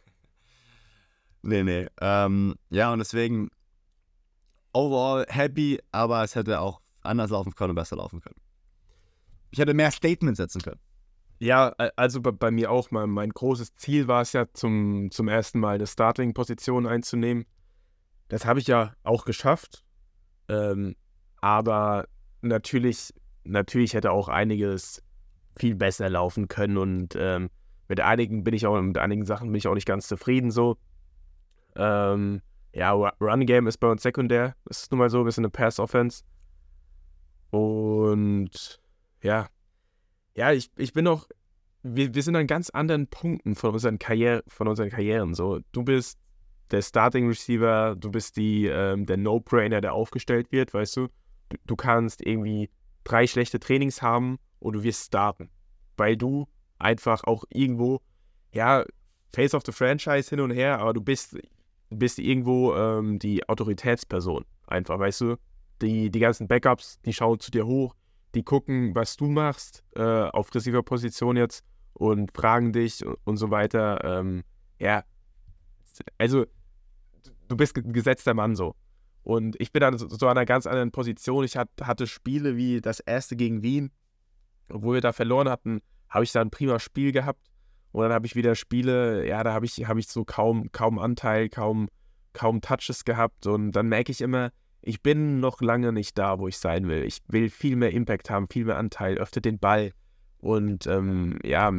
nee, nee. Ähm, ja, und deswegen overall happy, aber es hätte auch anders laufen können und besser laufen können. Ich hätte mehr Statements setzen können. Ja, also bei, bei mir auch. Mein, mein großes Ziel war es ja, zum, zum ersten Mal eine Starting-Position einzunehmen. Das habe ich ja auch geschafft. Ähm, aber natürlich, natürlich hätte auch einiges viel besser laufen können und ähm, mit einigen bin ich auch, mit einigen Sachen bin ich auch nicht ganz zufrieden so. Ähm, ja, Ru- Run Game ist bei uns sekundär. Das ist nun mal so, wir sind eine Pass-Offense. Und ja, ja, ich, ich bin noch, wir, wir sind an ganz anderen Punkten von unseren, Karriere, von unseren Karrieren. So, du bist der Starting Receiver, du bist die, ähm, der No-Brainer, der aufgestellt wird, weißt du? du? Du kannst irgendwie drei schlechte Trainings haben und du wirst starten. Weil du einfach auch irgendwo, ja, Face of the Franchise hin und her, aber du bist, bist irgendwo ähm, die Autoritätsperson. Einfach, weißt du? Die, die ganzen Backups, die schauen zu dir hoch, die gucken, was du machst äh, auf Receiver-Position jetzt und fragen dich und, und so weiter. Ähm, ja, also du bist ge- gesetzter Mann so. Und ich bin dann so, so an einer ganz anderen Position. Ich hat, hatte Spiele wie das erste gegen Wien, obwohl wir da verloren hatten, habe ich da ein prima Spiel gehabt. Und dann habe ich wieder Spiele, ja, da habe ich, hab ich so kaum, kaum Anteil, kaum, kaum Touches gehabt. Und dann merke ich immer, ich bin noch lange nicht da, wo ich sein will. Ich will viel mehr Impact haben, viel mehr Anteil, öfter den Ball und ähm, ja,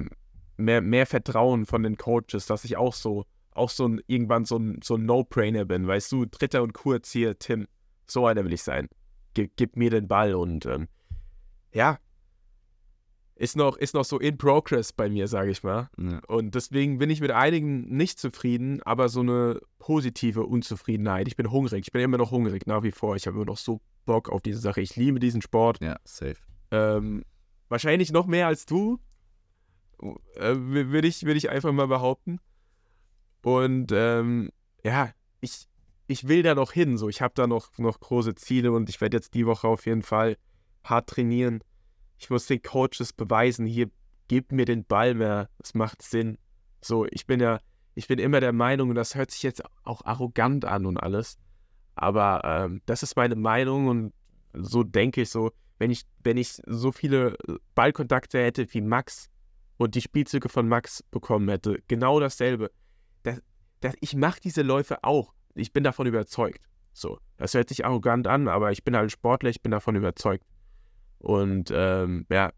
mehr, mehr Vertrauen von den Coaches, dass ich auch so, auch so ein, irgendwann so ein, so ein No-Brainer bin. Weißt du, Dritter und kurz hier, Tim, so einer will ich sein. Gib, gib mir den Ball und ähm, ja, ist noch, ist noch so in progress bei mir, sage ich mal. Ja. Und deswegen bin ich mit einigen nicht zufrieden, aber so eine positive Unzufriedenheit. Ich bin hungrig, ich bin immer noch hungrig, nach wie vor. Ich habe immer noch so Bock auf diese Sache. Ich liebe diesen Sport. ja, safe. Ähm, wahrscheinlich noch mehr als du, äh, würde ich, würd ich einfach mal behaupten. Und ähm, ja, ich, ich will da noch hin. So. Ich habe da noch, noch große Ziele und ich werde jetzt die Woche auf jeden Fall hart trainieren. Ich muss den Coaches beweisen, hier, gebt mir den Ball mehr. Es macht Sinn. So, ich bin ja, ich bin immer der Meinung, und das hört sich jetzt auch arrogant an und alles. Aber ähm, das ist meine Meinung und so denke ich so, wenn ich, wenn ich so viele äh, Ballkontakte hätte wie Max und die Spielzüge von Max bekommen hätte, genau dasselbe. Das, das, ich mache diese Läufe auch. Ich bin davon überzeugt. So, das hört sich arrogant an, aber ich bin halt Sportler, ich bin davon überzeugt. Und ähm, ja,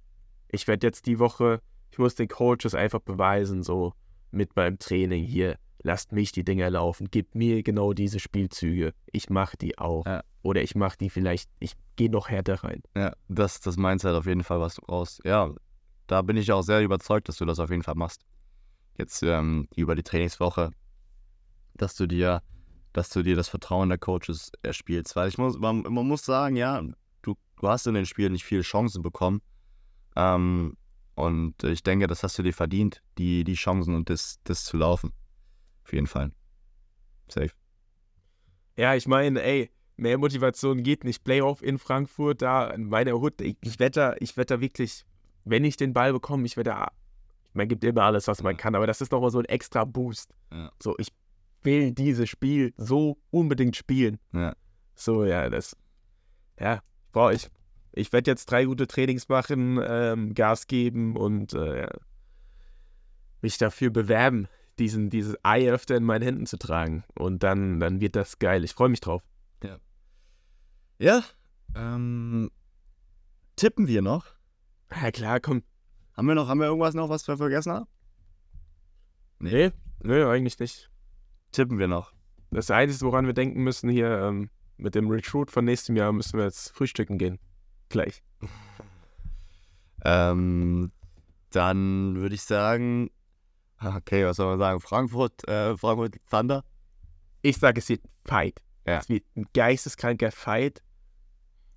ich werde jetzt die Woche, ich muss den Coaches einfach beweisen, so mit meinem Training hier, lasst mich die Dinger laufen, gebt mir genau diese Spielzüge. Ich mache die auch. Ja. Oder ich mache die vielleicht, ich gehe noch härter rein. Ja, das, das Mindset auf jeden Fall, was du brauchst. Ja, da bin ich auch sehr überzeugt, dass du das auf jeden Fall machst. Jetzt ähm, über die Trainingswoche, dass du dir dass du dir das Vertrauen der Coaches erspielst. Weil ich muss, man, man muss sagen, ja, du, hast in den Spielen nicht viele Chancen bekommen. Ähm, und ich denke, das hast du dir verdient, die, die Chancen und das, das zu laufen. Auf jeden Fall. Safe. Ja, ich meine, ey, mehr Motivation geht nicht. Playoff in Frankfurt, da in meiner Hut. Ich, ich wette, ich wette wirklich, wenn ich den Ball bekomme, ich wette, man gibt immer alles, was man kann, aber das ist nochmal so ein extra Boost. Ja. So, ich will dieses Spiel so unbedingt spielen. Ja. So, ja, das, ja, brauche ich. Ich werde jetzt drei gute Trainings machen, ähm, Gas geben und äh, ja, mich dafür bewerben, diesen, dieses Ei öfter in meinen Händen zu tragen. Und dann, dann wird das geil. Ich freue mich drauf. Ja. Ähm, tippen wir noch? Ja, klar, komm. Haben wir noch, haben wir irgendwas noch, was wir vergessen haben? Nee, nee, eigentlich nicht. Tippen wir noch. Das Einzige, woran wir denken müssen hier ähm, mit dem Recruit von nächstem Jahr, müssen wir jetzt frühstücken gehen. Gleich. Ähm, dann würde ich sagen, ah, okay, was soll man sagen? Frankfurt, äh, Frankfurt Thunder. Ich sage, es wird ein Fight. Ja. Es wird ein geisteskranker Fight.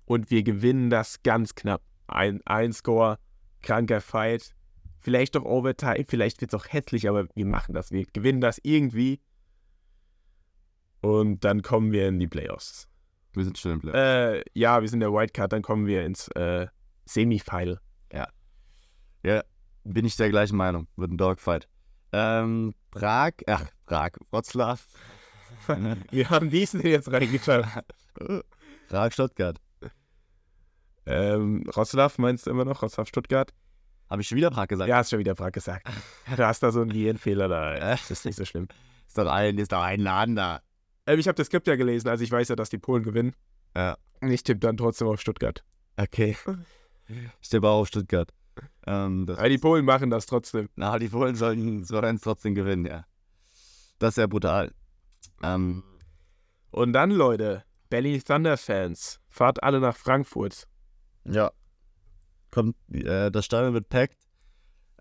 Und wir gewinnen das ganz knapp. Ein, ein Score, kranker Fight. Vielleicht doch Overtime, vielleicht wird es auch hässlich, aber wir machen das. Wir gewinnen das irgendwie. Und dann kommen wir in die Playoffs. Wir sind schon im Play. Äh, ja, wir sind der Wildcard, dann kommen wir ins äh, Semifinal. Ja, bin ich der gleichen Meinung. Wird ein Dogfight. Ähm, Prag, ach, Prag, Wroclaw. Wir haben diesen jetzt reingeschaut. Prag, Stuttgart. ähm, Roslav meinst du immer noch? Roslav Stuttgart? Habe ich schon wieder Prag gesagt? Ja, hast schon wieder Prag gesagt. Du hast da so einen Gehirnfehler da. Das ist nicht so schlimm. Ist doch ein, ist doch ein Laden da. Ähm, ich habe das Skript ja gelesen, also ich weiß ja, dass die Polen gewinnen. Ja. Und ich tippe dann trotzdem auf Stuttgart. Okay. Ich tippe auch auf Stuttgart. Ähm, Aber die Polen machen das trotzdem. na, die Polen sollten, sollten trotzdem gewinnen, ja. Das ist ja brutal. Ähm, Und dann, Leute, Berlin Thunder-Fans, fahrt alle nach Frankfurt. Ja. Kommt, äh, das Stadion wird packt.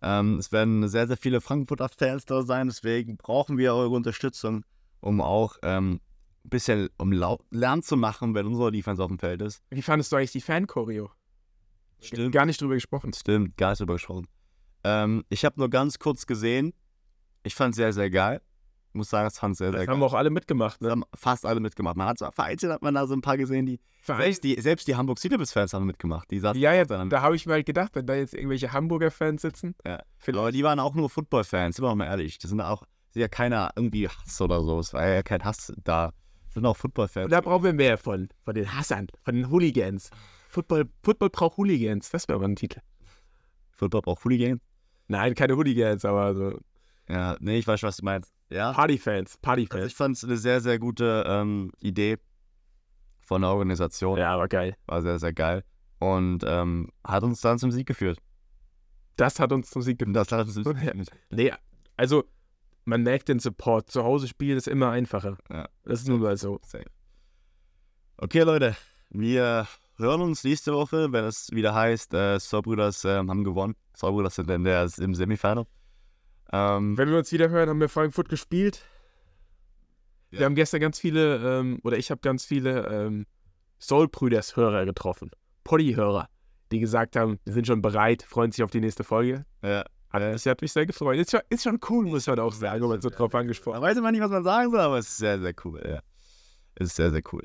Ähm, es werden sehr, sehr viele Frankfurter Fans da sein, deswegen brauchen wir eure Unterstützung, um auch ähm, ein bisschen um Lärm zu machen, wenn unsere Defense auf dem Feld ist. Wie fandest du eigentlich die Fan-Choreo? Stimmt. Gar nicht drüber gesprochen. Stimmt, gar nicht drüber gesprochen. Ähm, ich habe nur ganz kurz gesehen. Ich fand es sehr, sehr geil. Ich muss sagen, es fand sehr, sehr Das geil. haben auch alle mitgemacht. Das Ne? haben fast alle mitgemacht. Man hat so, vereinzelt hat man da so ein paar gesehen, die selbst die, selbst die Hamburg Citybus Fans haben mitgemacht. Die saßen Ja, ja, dann. da habe ich mir halt gedacht, wenn da jetzt irgendwelche Hamburger Fans sitzen. Ja. Aber die waren auch nur Football-Fans, sind wir mal ehrlich. Das sind auch sind ja keiner irgendwie Hass oder so. Es war ja kein Hass da. Das sind auch Football-Fans. Und da brauchen wir mehr von, von den Hassern, von den Hooligans. Football, Football braucht Hooligans, das wäre aber ein Titel. Football braucht Hooligan. Nein, keine Hooligans, aber so Ja, nee, ich weiß was du meinst. Ja. Partyfans, Also Partyfans. ich fand es eine sehr, sehr gute ähm, Idee von der Organisation. Ja, aber geil. War sehr, sehr geil. Und ähm, hat uns dann zum Sieg geführt. Das hat uns zum Sieg gebracht. Das hat uns zum Sieg geführt. Nee, also man merkt den Support. Zu Hause spielen ist immer einfacher. Ja. Das ist nun mal so. Okay, Leute. Wir hören uns nächste Woche, wenn es wieder heißt, äh, Sobrüders äh, haben gewonnen. Sobrüders sind in der, im Semifinal. Ähm, Wenn wir uns wieder hören, haben wir Frankfurt gespielt. Ja. Wir haben gestern ganz viele, ähm, oder ich habe ganz viele ähm, Soul-Brüders-Hörer getroffen. Poddy-Hörer, die gesagt haben, wir sind schon bereit, freuen sich auf die nächste Folge. ja. Hat, Das hat mich sehr gefreut. Ist schon, ist schon cool, muss man auch sagen, wenn man so drauf angesprochen Da weiß man nicht, was man sagen soll, aber es ist sehr, sehr cool. Ja. Es ist sehr, sehr cool.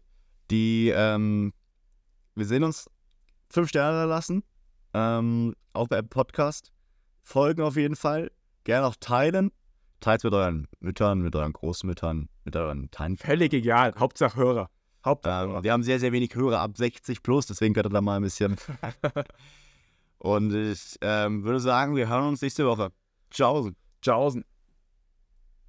Die, ähm, wir sehen uns fünf Sterne lassen. Ähm, auch bei Podcast. Folgen auf jeden Fall. Gerne auch teilen. Teilt mit euren Müttern, mit euren Großmüttern, mit euren Tanten. Völlig egal. Hauptsache Hörer. Hauptsache Ähm, wir haben sehr, sehr wenig Hörer ab 60 plus, deswegen könnt ihr da mal ein bisschen. Und ich ähm, würde sagen, wir hören uns nächste Woche. Ciao. Tschaußen.